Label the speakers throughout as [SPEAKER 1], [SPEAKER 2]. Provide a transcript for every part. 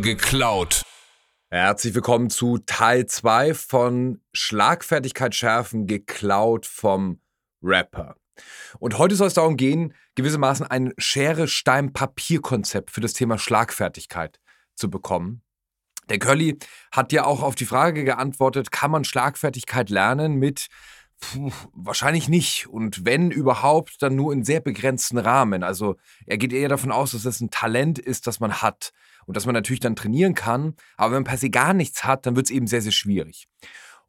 [SPEAKER 1] Geklaut.
[SPEAKER 2] Herzlich willkommen zu Teil 2 von Schlagfertigkeit schärfen geklaut vom Rapper. Und heute soll es darum gehen, gewissermaßen ein Schere-Stein-Papier-Konzept für das Thema Schlagfertigkeit zu bekommen. Der Curly hat ja auch auf die Frage geantwortet, kann man Schlagfertigkeit lernen mit Puh, wahrscheinlich nicht. Und wenn überhaupt, dann nur in sehr begrenzten Rahmen. Also er geht eher davon aus, dass das ein Talent ist, das man hat und dass man natürlich dann trainieren kann. Aber wenn man per se gar nichts hat, dann wird es eben sehr, sehr schwierig.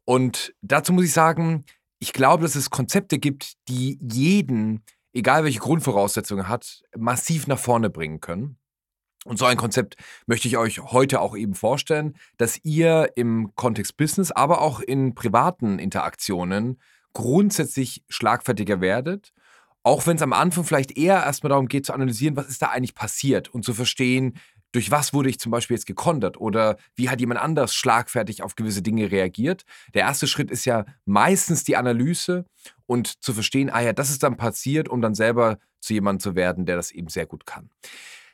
[SPEAKER 2] Und dazu muss ich sagen, ich glaube, dass es Konzepte gibt, die jeden, egal welche Grundvoraussetzungen hat, massiv nach vorne bringen können. Und so ein Konzept möchte ich euch heute auch eben vorstellen, dass ihr im Kontext Business, aber auch in privaten Interaktionen grundsätzlich schlagfertiger werdet. Auch wenn es am Anfang vielleicht eher erstmal darum geht zu analysieren, was ist da eigentlich passiert und zu verstehen, durch was wurde ich zum Beispiel jetzt gekontert oder wie hat jemand anders schlagfertig auf gewisse Dinge reagiert. Der erste Schritt ist ja meistens die Analyse und zu verstehen, ah ja, das ist dann passiert, um dann selber zu jemandem zu werden, der das eben sehr gut kann.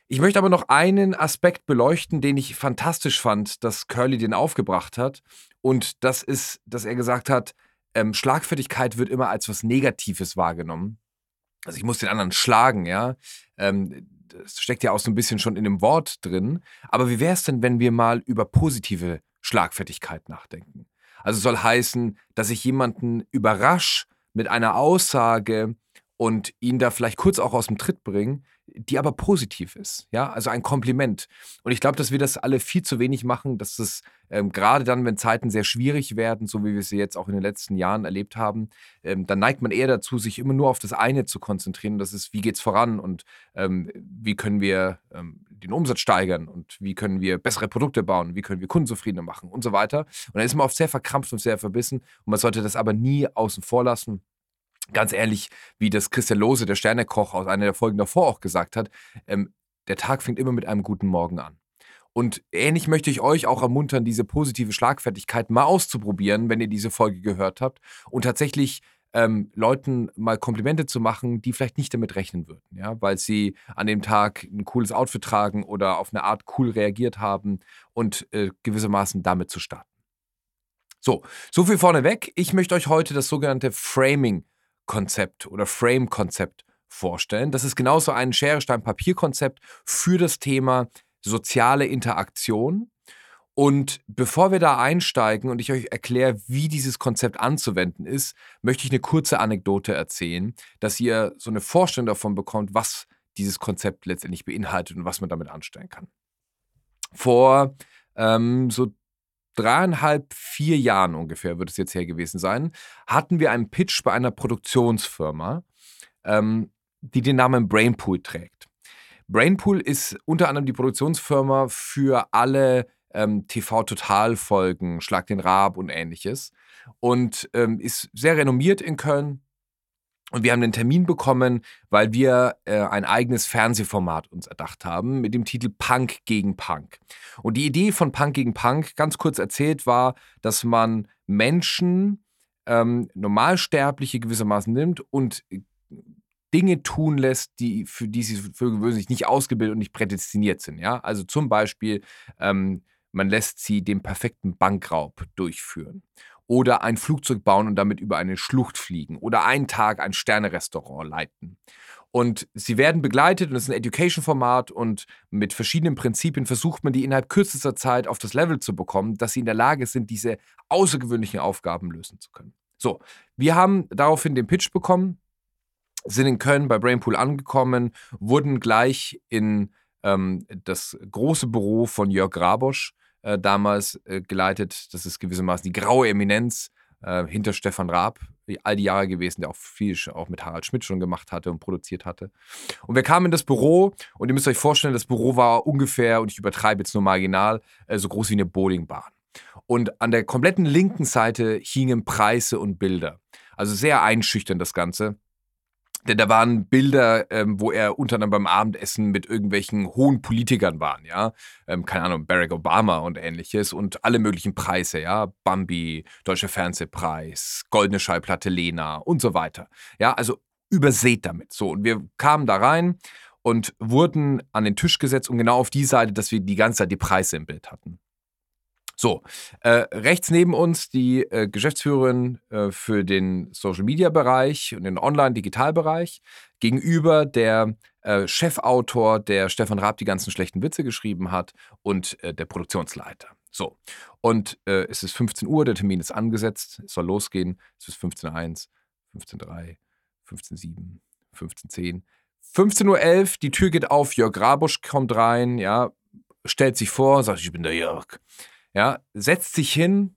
[SPEAKER 2] Ich möchte aber noch einen Aspekt beleuchten, den ich fantastisch fand, dass Curly den aufgebracht hat. Und das ist, dass er gesagt hat, ähm, Schlagfertigkeit wird immer als was Negatives wahrgenommen. Also ich muss den anderen schlagen, ja. Ähm, das steckt ja auch so ein bisschen schon in dem Wort drin. Aber wie wäre es denn, wenn wir mal über positive Schlagfertigkeit nachdenken? Also soll heißen, dass ich jemanden überrasch mit einer Aussage und ihn da vielleicht kurz auch aus dem Tritt bringe, die aber positiv ist. Ja, also ein Kompliment. Und ich glaube, dass wir das alle viel zu wenig machen, dass es ähm, gerade dann, wenn Zeiten sehr schwierig werden, so wie wir sie jetzt auch in den letzten Jahren erlebt haben, ähm, dann neigt man eher dazu, sich immer nur auf das eine zu konzentrieren. Das ist, wie geht es voran und ähm, wie können wir ähm, den Umsatz steigern und wie können wir bessere Produkte bauen, wie können wir Kunden zufriedener machen und so weiter. Und dann ist man oft sehr verkrampft und sehr verbissen und man sollte das aber nie außen vor lassen ganz ehrlich, wie das Christian Lose, der Sternekoch aus einer der Folgen davor auch gesagt hat, ähm, der Tag fängt immer mit einem guten Morgen an. Und ähnlich möchte ich euch auch ermuntern, diese positive Schlagfertigkeit mal auszuprobieren, wenn ihr diese Folge gehört habt und tatsächlich ähm, Leuten mal Komplimente zu machen, die vielleicht nicht damit rechnen würden, ja, weil sie an dem Tag ein cooles Outfit tragen oder auf eine Art cool reagiert haben und äh, gewissermaßen damit zu starten. So, so viel vorneweg. Ich möchte euch heute das sogenannte Framing Konzept oder Frame-Konzept vorstellen. Das ist genauso ein Schere-Stein-Papier-Konzept für das Thema soziale Interaktion. Und bevor wir da einsteigen und ich euch erkläre, wie dieses Konzept anzuwenden ist, möchte ich eine kurze Anekdote erzählen, dass ihr so eine Vorstellung davon bekommt, was dieses Konzept letztendlich beinhaltet und was man damit anstellen kann. Vor ähm, so dreieinhalb, vier Jahren ungefähr, wird es jetzt her gewesen sein, hatten wir einen Pitch bei einer Produktionsfirma, ähm, die den Namen Brainpool trägt. Brainpool ist unter anderem die Produktionsfirma für alle ähm, TV-Total-Folgen, Schlag den Raab und ähnliches. Und ähm, ist sehr renommiert in Köln, und wir haben den Termin bekommen, weil wir äh, ein eigenes Fernsehformat uns erdacht haben mit dem Titel Punk gegen Punk. Und die Idee von Punk gegen Punk, ganz kurz erzählt, war, dass man Menschen, ähm, Normalsterbliche gewissermaßen nimmt und Dinge tun lässt, die für die sie für gewöhnlich nicht ausgebildet und nicht prädestiniert sind. Ja? Also zum Beispiel, ähm, man lässt sie den perfekten Bankraub durchführen oder ein Flugzeug bauen und damit über eine Schlucht fliegen oder einen Tag ein Sternerestaurant leiten. Und sie werden begleitet und es ist ein Education-Format und mit verschiedenen Prinzipien versucht man, die innerhalb kürzester Zeit auf das Level zu bekommen, dass sie in der Lage sind, diese außergewöhnlichen Aufgaben lösen zu können. So, wir haben daraufhin den Pitch bekommen, sind in Köln bei Brainpool angekommen, wurden gleich in ähm, das große Büro von Jörg Grabosch äh, damals äh, geleitet. Das ist gewissermaßen die graue Eminenz äh, hinter Stefan Raab, all die Jahre gewesen, der auch viel auch mit Harald Schmidt schon gemacht hatte und produziert hatte. Und wir kamen in das Büro und ihr müsst euch vorstellen, das Büro war ungefähr, und ich übertreibe jetzt nur marginal, äh, so groß wie eine Bowlingbahn. Und an der kompletten linken Seite hingen Preise und Bilder. Also sehr einschüchternd das Ganze. Denn da waren Bilder, ähm, wo er unter anderem beim Abendessen mit irgendwelchen hohen Politikern waren, ja. Ähm, keine Ahnung, Barack Obama und ähnliches und alle möglichen Preise, ja. Bambi, Deutscher Fernsehpreis, Goldene Schallplatte Lena und so weiter. Ja, also übersät damit. So, und wir kamen da rein und wurden an den Tisch gesetzt und genau auf die Seite, dass wir die ganze Zeit die Preise im Bild hatten. So, äh, rechts neben uns die äh, Geschäftsführerin äh, für den Social-Media-Bereich und den Online-Digital-Bereich. Gegenüber der äh, Chefautor, der Stefan Raab die ganzen schlechten Witze geschrieben hat und äh, der Produktionsleiter. So, und äh, es ist 15 Uhr, der Termin ist angesetzt, es soll losgehen. Es ist 15.01, 15.03, 15.07, 15.10. 15.11 Uhr, die Tür geht auf, Jörg Rabusch kommt rein, ja, stellt sich vor, sagt, ich bin der Jörg ja, setzt sich hin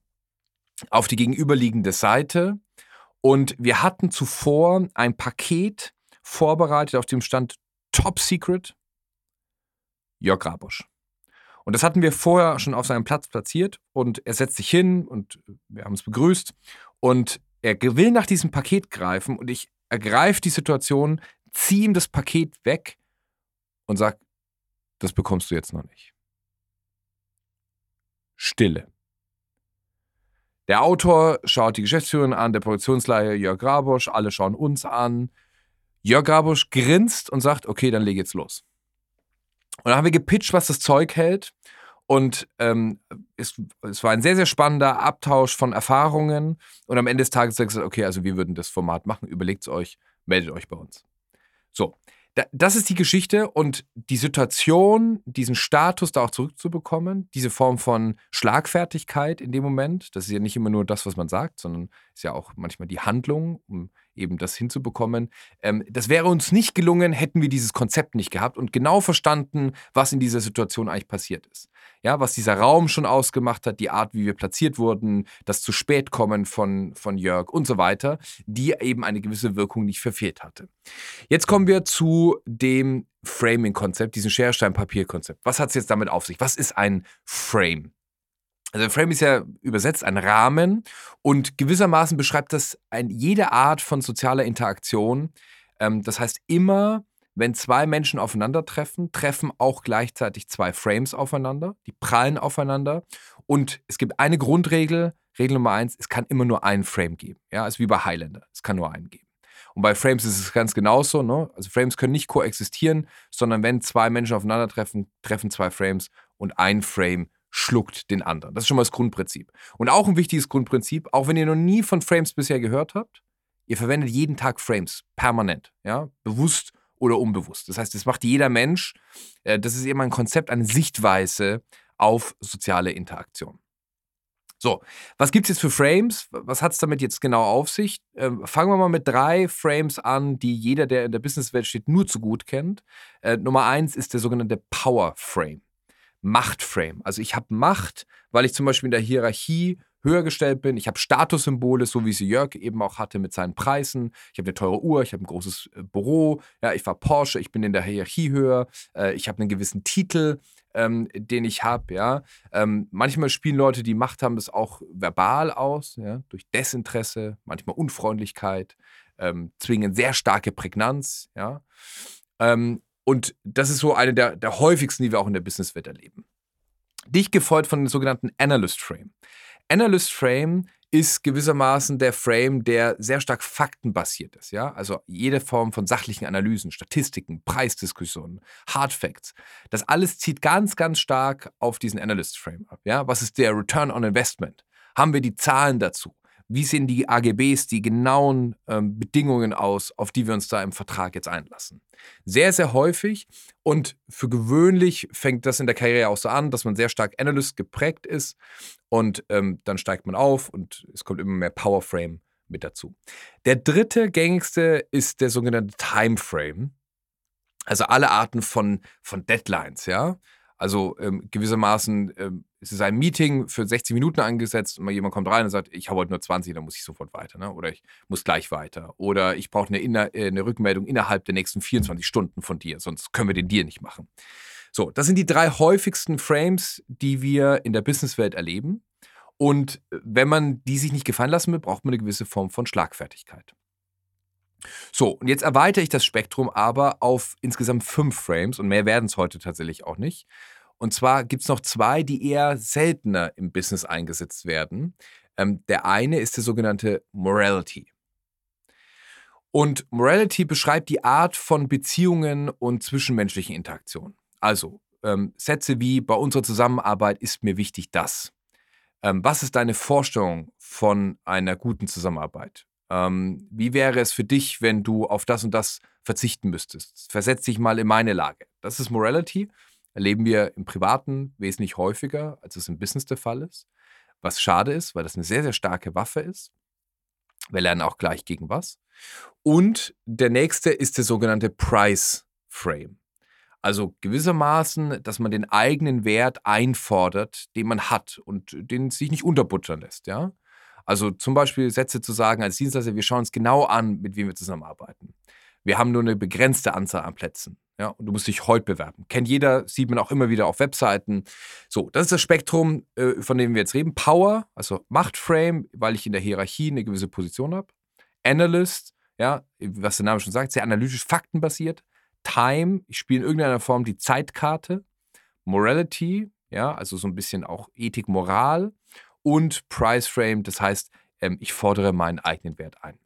[SPEAKER 2] auf die gegenüberliegende Seite und wir hatten zuvor ein Paket vorbereitet, auf dem stand Top Secret Jörg Rabusch. Und das hatten wir vorher schon auf seinem Platz platziert und er setzt sich hin und wir haben es begrüßt und er will nach diesem Paket greifen und ich ergreife die Situation, ziehe ihm das Paket weg und sage, das bekommst du jetzt noch nicht. Stille. Der Autor schaut die Geschäftsführerin an, der Produktionsleiter Jörg Grabosch, alle schauen uns an. Jörg Grabosch grinst und sagt, okay, dann leg jetzt los. Und dann haben wir gepitcht, was das Zeug hält. Und ähm, es, es, war ein sehr, sehr spannender Abtausch von Erfahrungen. Und am Ende des Tages sagt gesagt, okay, also wir würden das Format machen, überlegt es euch, meldet euch bei uns. So, das ist die Geschichte und die Situation, diesen Status da auch zurückzubekommen, diese Form von Schlagfertigkeit in dem Moment, das ist ja nicht immer nur das, was man sagt, sondern ist ja auch manchmal die Handlung, um eben das hinzubekommen. Ähm, das wäre uns nicht gelungen, hätten wir dieses Konzept nicht gehabt und genau verstanden, was in dieser Situation eigentlich passiert ist. Ja, was dieser Raum schon ausgemacht hat, die Art, wie wir platziert wurden, das zu spät kommen von, von Jörg und so weiter, die eben eine gewisse Wirkung nicht verfehlt hatte. Jetzt kommen wir zu dem Framing-Konzept, diesem Scherstein-Papier-Konzept. Was hat es jetzt damit auf sich? Was ist ein Frame? Also Frame ist ja übersetzt ein Rahmen und gewissermaßen beschreibt das ein, jede Art von sozialer Interaktion. Ähm, das heißt, immer wenn zwei Menschen aufeinandertreffen, treffen auch gleichzeitig zwei Frames aufeinander, die prallen aufeinander und es gibt eine Grundregel, Regel Nummer eins, es kann immer nur einen Frame geben. Ja, ist wie bei Highlander, es kann nur einen geben. Und bei Frames ist es ganz genauso. Ne? Also Frames können nicht koexistieren, sondern wenn zwei Menschen aufeinandertreffen, treffen zwei Frames und ein Frame schluckt den anderen. Das ist schon mal das Grundprinzip. Und auch ein wichtiges Grundprinzip, auch wenn ihr noch nie von Frames bisher gehört habt, ihr verwendet jeden Tag Frames, permanent, ja, bewusst oder unbewusst. Das heißt, das macht jeder Mensch. Äh, das ist eben ein Konzept, eine Sichtweise auf soziale Interaktion. So, was gibt es jetzt für Frames? Was hat es damit jetzt genau auf sich? Ähm, fangen wir mal mit drei Frames an, die jeder, der in der Businesswelt steht, nur zu gut kennt. Äh, Nummer eins ist der sogenannte Power Frame. Machtframe. Also ich habe Macht, weil ich zum Beispiel in der Hierarchie höher gestellt bin. Ich habe Statussymbole, so wie sie Jörg eben auch hatte mit seinen Preisen. Ich habe eine teure Uhr, ich habe ein großes äh, Büro. Ja, ich war Porsche, ich bin in der Hierarchie höher. Äh, ich habe einen gewissen Titel, ähm, den ich habe. Ja, ähm, manchmal spielen Leute, die Macht haben, das auch verbal aus, ja, durch Desinteresse, manchmal Unfreundlichkeit, ähm, zwingen sehr starke Prägnanz. Ja. Ähm, und das ist so eine der, der häufigsten, die wir auch in der Businesswelt erleben. Dich gefolgt von dem sogenannten Analyst Frame. Analyst Frame ist gewissermaßen der Frame, der sehr stark faktenbasiert ist. Ja? Also jede Form von sachlichen Analysen, Statistiken, Preisdiskussionen, Hard Facts. Das alles zieht ganz, ganz stark auf diesen Analyst Frame ab. Ja? Was ist der Return on Investment? Haben wir die Zahlen dazu? Wie sehen die AGBs, die genauen ähm, Bedingungen aus, auf die wir uns da im Vertrag jetzt einlassen. Sehr, sehr häufig und für gewöhnlich fängt das in der Karriere auch so an, dass man sehr stark Analyst geprägt ist und ähm, dann steigt man auf und es kommt immer mehr Powerframe mit dazu. Der dritte gängigste ist der sogenannte Timeframe. Also alle Arten von, von Deadlines, ja. Also ähm, gewissermaßen ähm, es ist ein Meeting für 60 Minuten angesetzt und mal jemand kommt rein und sagt, ich habe heute nur 20, dann muss ich sofort weiter. Ne? Oder ich muss gleich weiter. Oder ich brauche eine, äh, eine Rückmeldung innerhalb der nächsten 24 Stunden von dir, sonst können wir den Deal nicht machen. So, das sind die drei häufigsten Frames, die wir in der Businesswelt erleben. Und äh, wenn man die sich nicht gefallen lassen will, braucht man eine gewisse Form von Schlagfertigkeit. So, und jetzt erweitere ich das Spektrum aber auf insgesamt fünf Frames und mehr werden es heute tatsächlich auch nicht. Und zwar gibt es noch zwei, die eher seltener im Business eingesetzt werden. Ähm, der eine ist der sogenannte Morality. Und Morality beschreibt die Art von Beziehungen und zwischenmenschlichen Interaktionen. Also ähm, Sätze wie bei unserer Zusammenarbeit ist mir wichtig das. Ähm, was ist deine Vorstellung von einer guten Zusammenarbeit? Ähm, wie wäre es für dich, wenn du auf das und das verzichten müsstest? Versetz dich mal in meine Lage. Das ist Morality. Erleben wir im Privaten wesentlich häufiger, als es im Business der Fall ist. Was schade ist, weil das eine sehr, sehr starke Waffe ist. Wir lernen auch gleich gegen was. Und der nächste ist der sogenannte Price Frame. Also gewissermaßen, dass man den eigenen Wert einfordert, den man hat und den sich nicht unterbuttern lässt, ja. Also zum Beispiel Sätze zu sagen als Dienstleister, wir schauen uns genau an, mit wem wir zusammenarbeiten. Wir haben nur eine begrenzte Anzahl an Plätzen. Ja, und du musst dich heute bewerben. Kennt jeder, sieht man auch immer wieder auf Webseiten. So, das ist das Spektrum, äh, von dem wir jetzt reden. Power, also Machtframe, weil ich in der Hierarchie eine gewisse Position habe. Analyst, ja, was der Name schon sagt, sehr analytisch, faktenbasiert. Time, ich spiele in irgendeiner Form die Zeitkarte. Morality, ja, also so ein bisschen auch Ethik, Moral. Und Price Frame, das heißt, ähm, ich fordere meinen eigenen Wert ein.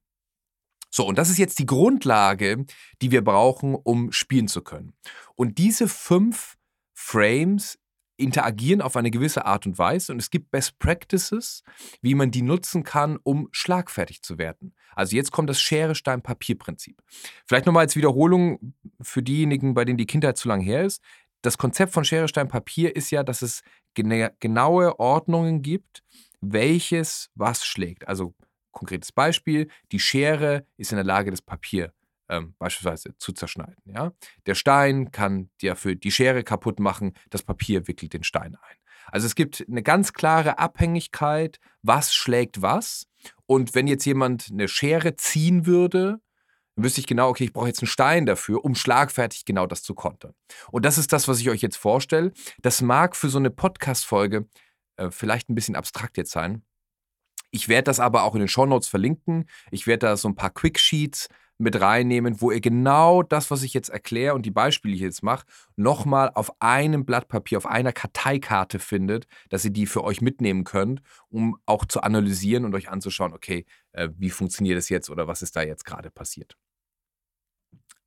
[SPEAKER 2] So, und das ist jetzt die Grundlage, die wir brauchen, um spielen zu können. Und diese fünf Frames interagieren auf eine gewisse Art und Weise und es gibt Best Practices, wie man die nutzen kann, um schlagfertig zu werden. Also jetzt kommt das Schere-Stein-Papier-Prinzip. Vielleicht nochmal als Wiederholung für diejenigen, bei denen die Kindheit zu lang her ist. Das Konzept von Schere, Stein, Papier ist ja, dass es genaue Ordnungen gibt, welches was schlägt. Also konkretes Beispiel, die Schere ist in der Lage, das Papier ähm, beispielsweise zu zerschneiden. Ja? Der Stein kann dir für die Schere kaputt machen, das Papier wickelt den Stein ein. Also es gibt eine ganz klare Abhängigkeit, was schlägt was. Und wenn jetzt jemand eine Schere ziehen würde, dann wüsste ich genau, okay, ich brauche jetzt einen Stein dafür, um schlagfertig genau das zu kontern. Und das ist das, was ich euch jetzt vorstelle. Das mag für so eine Podcast-Folge äh, vielleicht ein bisschen abstrakt jetzt sein. Ich werde das aber auch in den Shownotes verlinken. Ich werde da so ein paar Quicksheets mit reinnehmen, wo ihr genau das, was ich jetzt erkläre und die Beispiele, die ich jetzt mache, nochmal auf einem Blatt Papier, auf einer Karteikarte findet, dass ihr die für euch mitnehmen könnt, um auch zu analysieren und euch anzuschauen, okay, äh, wie funktioniert das jetzt oder was ist da jetzt gerade passiert.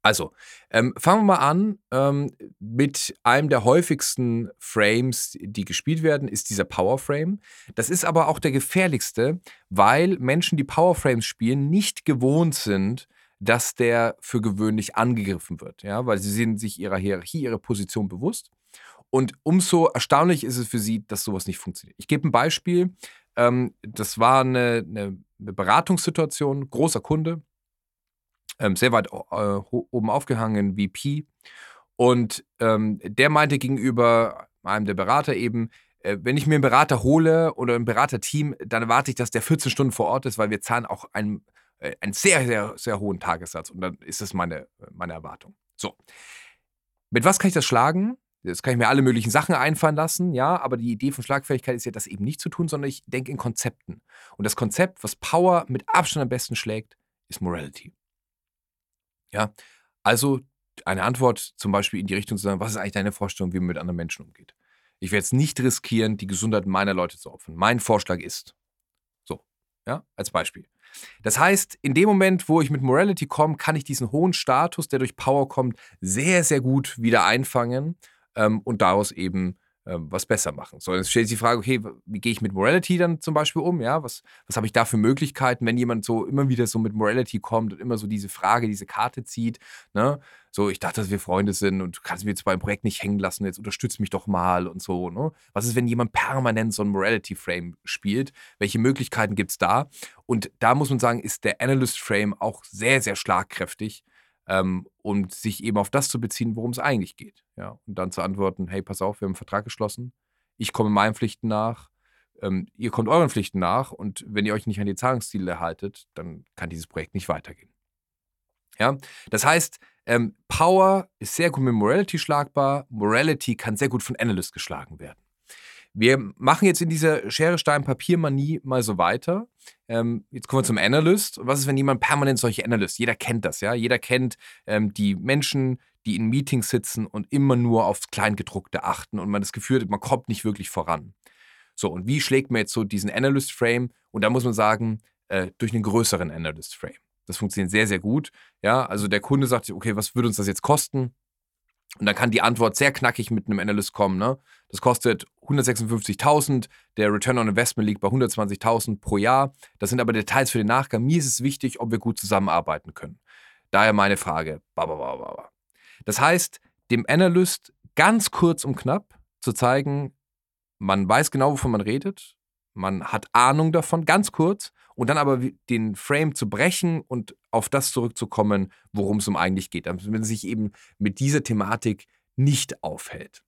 [SPEAKER 2] Also, ähm, fangen wir mal an ähm, mit einem der häufigsten Frames, die gespielt werden, ist dieser Power Frame. Das ist aber auch der gefährlichste, weil Menschen, die Power Frames spielen, nicht gewohnt sind, dass der für gewöhnlich angegriffen wird, ja, weil sie sind sich ihrer Hierarchie, ihrer Position bewusst. Und umso erstaunlich ist es für sie, dass sowas nicht funktioniert. Ich gebe ein Beispiel. Ähm, das war eine, eine, Beratungssituation, großer Kunde, sehr weit äh, oben aufgehangen, VP. Und ähm, der meinte gegenüber einem der Berater eben, äh, wenn ich mir einen Berater hole oder ein Beraterteam, dann erwarte ich, dass der 14 Stunden vor Ort ist, weil wir zahlen auch einen, äh, einen sehr, sehr, sehr hohen Tagessatz. Und dann ist das meine, meine Erwartung. So. Mit was kann ich das schlagen? Das kann ich mir alle möglichen Sachen einfallen lassen, ja, aber die Idee von Schlagfähigkeit ist ja, das eben nicht zu tun, sondern ich denke in Konzepten. Und das Konzept, was Power mit Abstand am besten schlägt, ist Morality. Ja, also eine Antwort zum Beispiel in die Richtung zu sagen, was ist eigentlich deine Vorstellung, wie man mit anderen Menschen umgeht? Ich werde es nicht riskieren, die Gesundheit meiner Leute zu opfern. Mein Vorschlag ist. So, ja, als Beispiel. Das heißt, in dem Moment, wo ich mit Morality komme, kann ich diesen hohen Status, der durch Power kommt, sehr, sehr gut wieder einfangen ähm, und daraus eben was besser machen. So, jetzt stellt sich die Frage, okay, wie gehe ich mit Morality dann zum Beispiel um? Ja, was, was habe ich da für Möglichkeiten, wenn jemand so immer wieder so mit Morality kommt und immer so diese Frage, diese Karte zieht, ne? So, ich dachte, dass wir Freunde sind und du kannst mich jetzt beim Projekt nicht hängen lassen, jetzt unterstützt mich doch mal und so, ne? Was ist, wenn jemand permanent so ein Morality-Frame spielt? Welche Möglichkeiten gibt es da? Und da muss man sagen, ist der Analyst-Frame auch sehr, sehr schlagkräftig ähm, und sich eben auf das zu beziehen, worum es eigentlich geht. Ja, und dann zu antworten, hey, pass auf, wir haben einen Vertrag geschlossen, ich komme meinen Pflichten nach, ähm, ihr kommt euren Pflichten nach und wenn ihr euch nicht an die Zahlungsziele haltet, dann kann dieses Projekt nicht weitergehen. Ja, das heißt, ähm, Power ist sehr gut mit Morality schlagbar, Morality kann sehr gut von Analyst geschlagen werden. Wir machen jetzt in dieser Schere, Stein, Papier-Manie mal so weiter. Ähm, jetzt kommen wir zum Analyst. was ist, wenn jemand permanent solche Analyst? Jeder kennt das, ja. Jeder kennt ähm, die Menschen, die in Meetings sitzen und immer nur aufs Kleingedruckte achten und man das Gefühl hat, man kommt nicht wirklich voran. So, und wie schlägt man jetzt so diesen Analyst-Frame? Und da muss man sagen, äh, durch einen größeren Analyst-Frame. Das funktioniert sehr, sehr gut. Ja, also der Kunde sagt, okay, was würde uns das jetzt kosten? Und dann kann die Antwort sehr knackig mit einem Analyst kommen. Ne? Das kostet 156.000, der Return on Investment liegt bei 120.000 pro Jahr. Das sind aber Details für den Nachgang. Mir ist es wichtig, ob wir gut zusammenarbeiten können. Daher meine Frage. Das heißt, dem Analyst ganz kurz und knapp zu zeigen, man weiß genau, wovon man redet, man hat Ahnung davon, ganz kurz, und dann aber den Frame zu brechen und auf das zurückzukommen, worum es um eigentlich geht, damit man sich eben mit dieser Thematik nicht aufhält.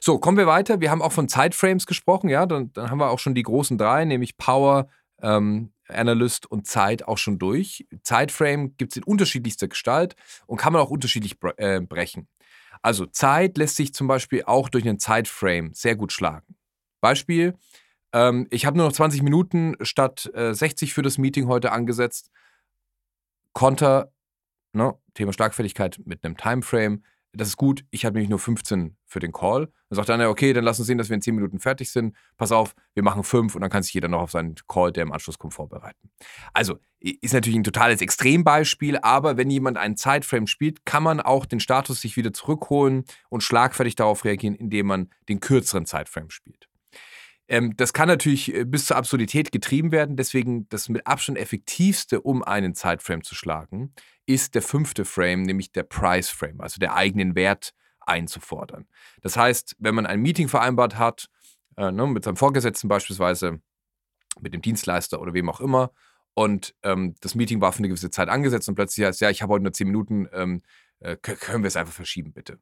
[SPEAKER 2] So, kommen wir weiter. Wir haben auch von Zeitframes gesprochen, ja, dann, dann haben wir auch schon die großen drei, nämlich Power, ähm, Analyst und Zeit auch schon durch. Zeitframe gibt es in unterschiedlichster Gestalt und kann man auch unterschiedlich bre äh, brechen. Also Zeit lässt sich zum Beispiel auch durch einen Zeitframe sehr gut schlagen. Beispiel, ähm, ich habe nur noch 20 Minuten statt äh, 60 für das Meeting heute angesetzt. Konter, ne, Thema Schlagfertigkeit mit einem Timeframe, das ist gut, ich habe nämlich nur 15 für den Call. Dann sagt einer, okay, dann lass uns sehen, dass wir in 10 Minuten fertig sind. Pass auf, wir machen 5 und dann kann sich jeder noch auf seinen Call, der im Anschluss kommt, vorbereiten. Also, ist natürlich ein totales Extrembeispiel, aber wenn jemand einen Zeitframe spielt, kann man auch den Status sich wieder zurückholen und schlagfertig darauf reagieren, indem man den kürzeren Zeitframe spielt. Ähm, das kann natürlich äh, bis zur Absurdität getrieben werden, deswegen das mit Abstand effektivste, um einen Zeitframe zu schlagen, ist der fünfte Frame, nämlich der Price Frame, also der eigenen Wert einzufordern. Das heißt, wenn man ein Meeting vereinbart hat, äh, ne, mit seinem Vorgesetzten beispielsweise, mit dem Dienstleister oder wem auch immer, und ähm, das Meeting war für eine gewisse Zeit angesetzt und plötzlich heißt, ja, ich habe heute nur zehn Minuten, ähm, äh, können wir es einfach verschieben, bitte.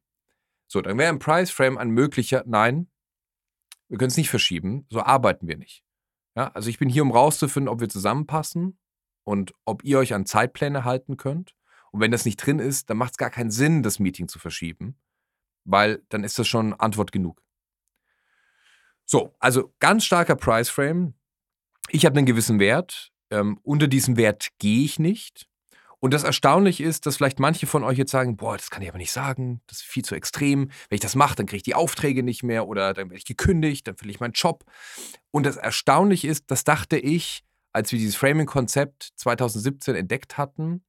[SPEAKER 2] So, dann wäre ein Price Frame ein möglicher, nein, wir können es nicht verschieben, so arbeiten wir nicht. Ja, also ich bin hier, um rauszufinden, ob wir zusammenpassen und ob ihr euch an Zeitpläne halten könnt. Und wenn das nicht drin ist, dann macht es gar keinen Sinn, das Meeting zu verschieben, weil dann ist das schon Antwort genug. So, also ganz starker Price Frame. Ich habe einen gewissen Wert. Ähm, unter diesem Wert gehe ich nicht. Und das Erstaunliche ist, dass vielleicht manche von euch jetzt sagen, boah, das kann ich aber nicht sagen, das ist viel zu extrem. Wenn ich das mache, dann kriege ich die Aufträge nicht mehr oder dann werde ich gekündigt, dann verliere ich meinen Job. Und das Erstaunliche ist, das dachte ich, als wir dieses Framing-Konzept 2017 entdeckt hatten,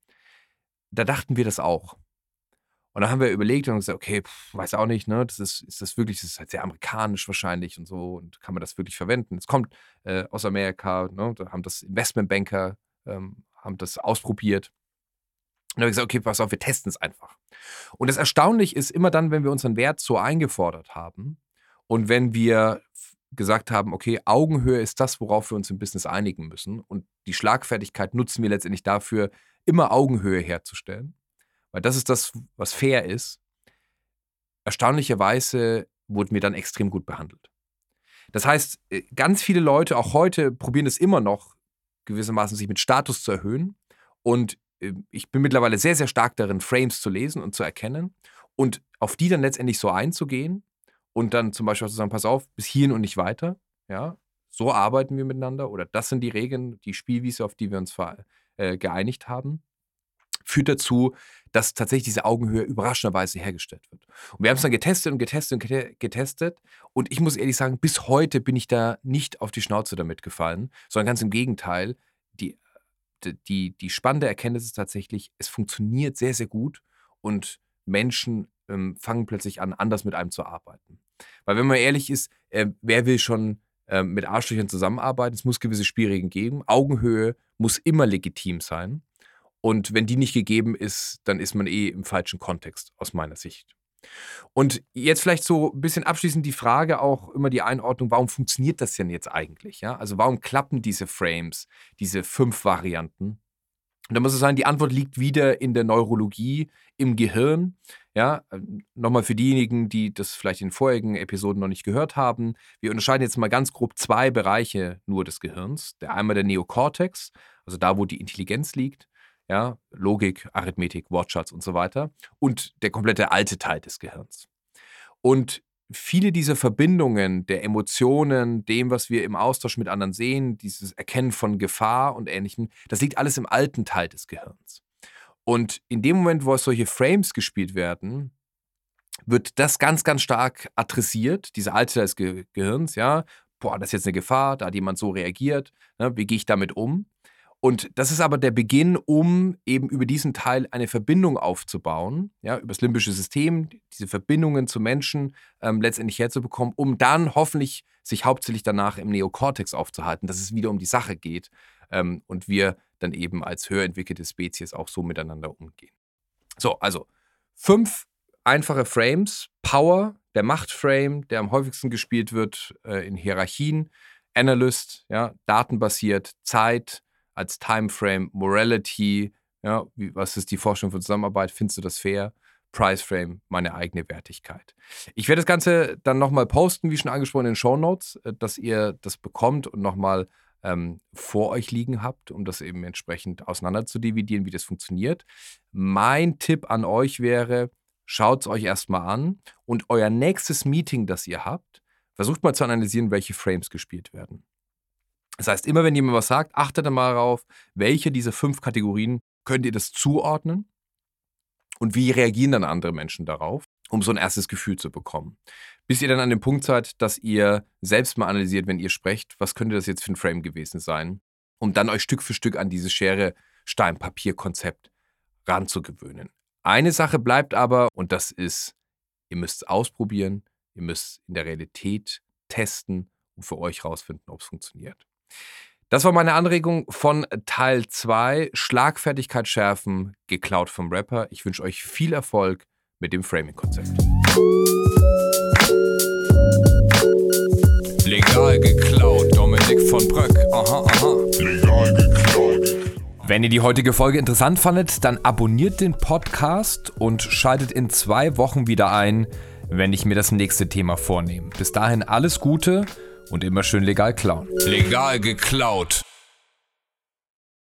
[SPEAKER 2] da dachten wir das auch. Und dann haben wir überlegt und gesagt, okay, pff, weiß auch nicht, ne, das ist, ist das wirklich, das ist halt sehr amerikanisch wahrscheinlich und so und kann man das wirklich verwenden? Es kommt äh, aus Amerika, ne, da haben das Investmentbanker, ähm, haben das ausprobiert und dann habe ich gesagt, okay, pass auf, wir testen es einfach. Und das Erstaunliche ist, immer dann, wenn wir unseren Wert so eingefordert haben und wenn wir gesagt haben, okay, Augenhöhe ist das, worauf wir uns im Business einigen müssen und die Schlagfertigkeit nutzen wir letztendlich dafür, immer Augenhöhe herzustellen, weil das ist das, was fair ist. Erstaunlicherweise wurden wir dann extrem gut behandelt. Das heißt, äh, ganz viele Leute, auch heute, probieren es immer noch, gewissermaßen sich mit Status zu erhöhen. Und ich bin mittlerweile sehr, sehr stark darin, Frames zu lesen und zu erkennen und auf die dann letztendlich so einzugehen und dann zum Beispiel zu sagen, pass auf, bis hierhin und nicht weiter. Ja, so arbeiten wir miteinander oder das sind die Regeln, die Spielwiese, auf die wir uns äh, geeinigt haben, führt dazu, dass tatsächlich diese Augenhöhe überraschenderweise hergestellt wird. Und wir haben es dann getestet und getestet und getestet. Und ich muss ehrlich sagen, bis heute bin ich da nicht auf die Schnauze damit gefallen, sondern ganz im Gegenteil. Die die, spannende Erkenntnis ist tatsächlich, es funktioniert sehr, sehr gut und Menschen ähm, fangen plötzlich an, anders mit einem zu arbeiten. Weil wenn man ehrlich ist, äh, wer will schon äh, mit Arschlöchern zusammenarbeiten? Es muss gewisse Spielregeln geben. Augenhöhe muss immer legitim sein. Und wenn die nicht gegeben ist, dann ist man eh im falschen Kontext, aus meiner Sicht. Und jetzt vielleicht so ein bisschen abschließend die Frage auch immer die Einordnung, warum funktioniert das denn jetzt eigentlich? Ja? Also warum klappen diese Frames, diese fünf Varianten? Und da muss ich sagen, die Antwort liegt wieder in der Neurologie, im Gehirn. Ja, nochmal für diejenigen, die das vielleicht in vorherigen Episoden noch nicht gehört haben. Wir unterscheiden jetzt mal ganz grob zwei Bereiche nur des Gehirns. Der einmal der Neokortex, also da, wo die Intelligenz liegt ja, Logik, Arithmetik, Wortschatz und so weiter und der komplette alte Teil des Gehirns. Und viele dieser Verbindungen der Emotionen, dem, was wir im Austausch mit anderen sehen, dieses Erkennen von Gefahr und Ähnlichem, das liegt alles im alten Teil des Gehirns. Und in dem Moment, wo solche Frames gespielt werden, wird das ganz, ganz stark adressiert, dieser alte Teil des Ge Gehirns, ja, boah, das ist jetzt eine Gefahr, da hat jemand so reagiert, ne, wie gehe ich damit um? Und das ist aber der Beginn, um eben über diesen Teil eine Verbindung aufzubauen, ja, über das limbische System, diese Verbindungen zu Menschen ähm, letztendlich herzubekommen, um dann hoffentlich sich hauptsächlich danach im Neokortex aufzuhalten, dass es wieder um die Sache geht ähm, und wir dann eben als höher entwickelte Spezies auch so miteinander umgehen. So, also fünf einfache Frames. Power, der Machtframe, der am häufigsten gespielt wird äh, in Hierarchien. Analyst, ja, datenbasiert, Zeit als Timeframe, Morality, ja, wie, was ist die Forschung von Zusammenarbeit, findest du das fair? Price Frame, meine eigene Wertigkeit. Ich werde das Ganze dann nochmal posten, wie schon angesprochen in den Show Notes, äh, dass ihr das bekommt und nochmal ähm, vor euch liegen habt, um das eben entsprechend auseinander zu dividieren, wie das funktioniert. Mein Tipp an euch wäre, schaut es euch erstmal an und euer nächstes Meeting, das ihr habt, versucht mal zu analysieren, welche Frames gespielt werden. Das heißt, immer wenn jemand was sagt, achtet mal darauf, welche dieser fünf Kategorien könnt ihr das zuordnen und wie reagieren dann andere Menschen darauf, um so ein erstes Gefühl zu bekommen. Bis ihr dann an dem Punkt seid, dass ihr selbst mal analysiert, wenn ihr sprecht, was könnte das jetzt für ein Frame gewesen sein, um dann euch Stück für Stück an dieses Schere-Stein-Papier-Konzept ranzugewöhnen. Eine Sache bleibt aber, und das ist, ihr müsst es ausprobieren, ihr müsst in der Realität testen und für euch rausfinden, ob es funktioniert. Das war meine Anregung von Teil 2, Schlagfertigkeit schärfen, geklaut vom Rapper. Ich wünsche euch viel Erfolg mit dem Framing-Konzept. Legal geklaut, Dominik von Bröck. Aha, aha. Legal geklaut. Wenn ihr die heutige Folge interessant fandet, dann abonniert den Podcast und schaltet in zwei Wochen wieder ein, wenn ich mir das nächste Thema vornehme. Bis dahin alles Gute und immer schön legal klauen. Legal geklaut.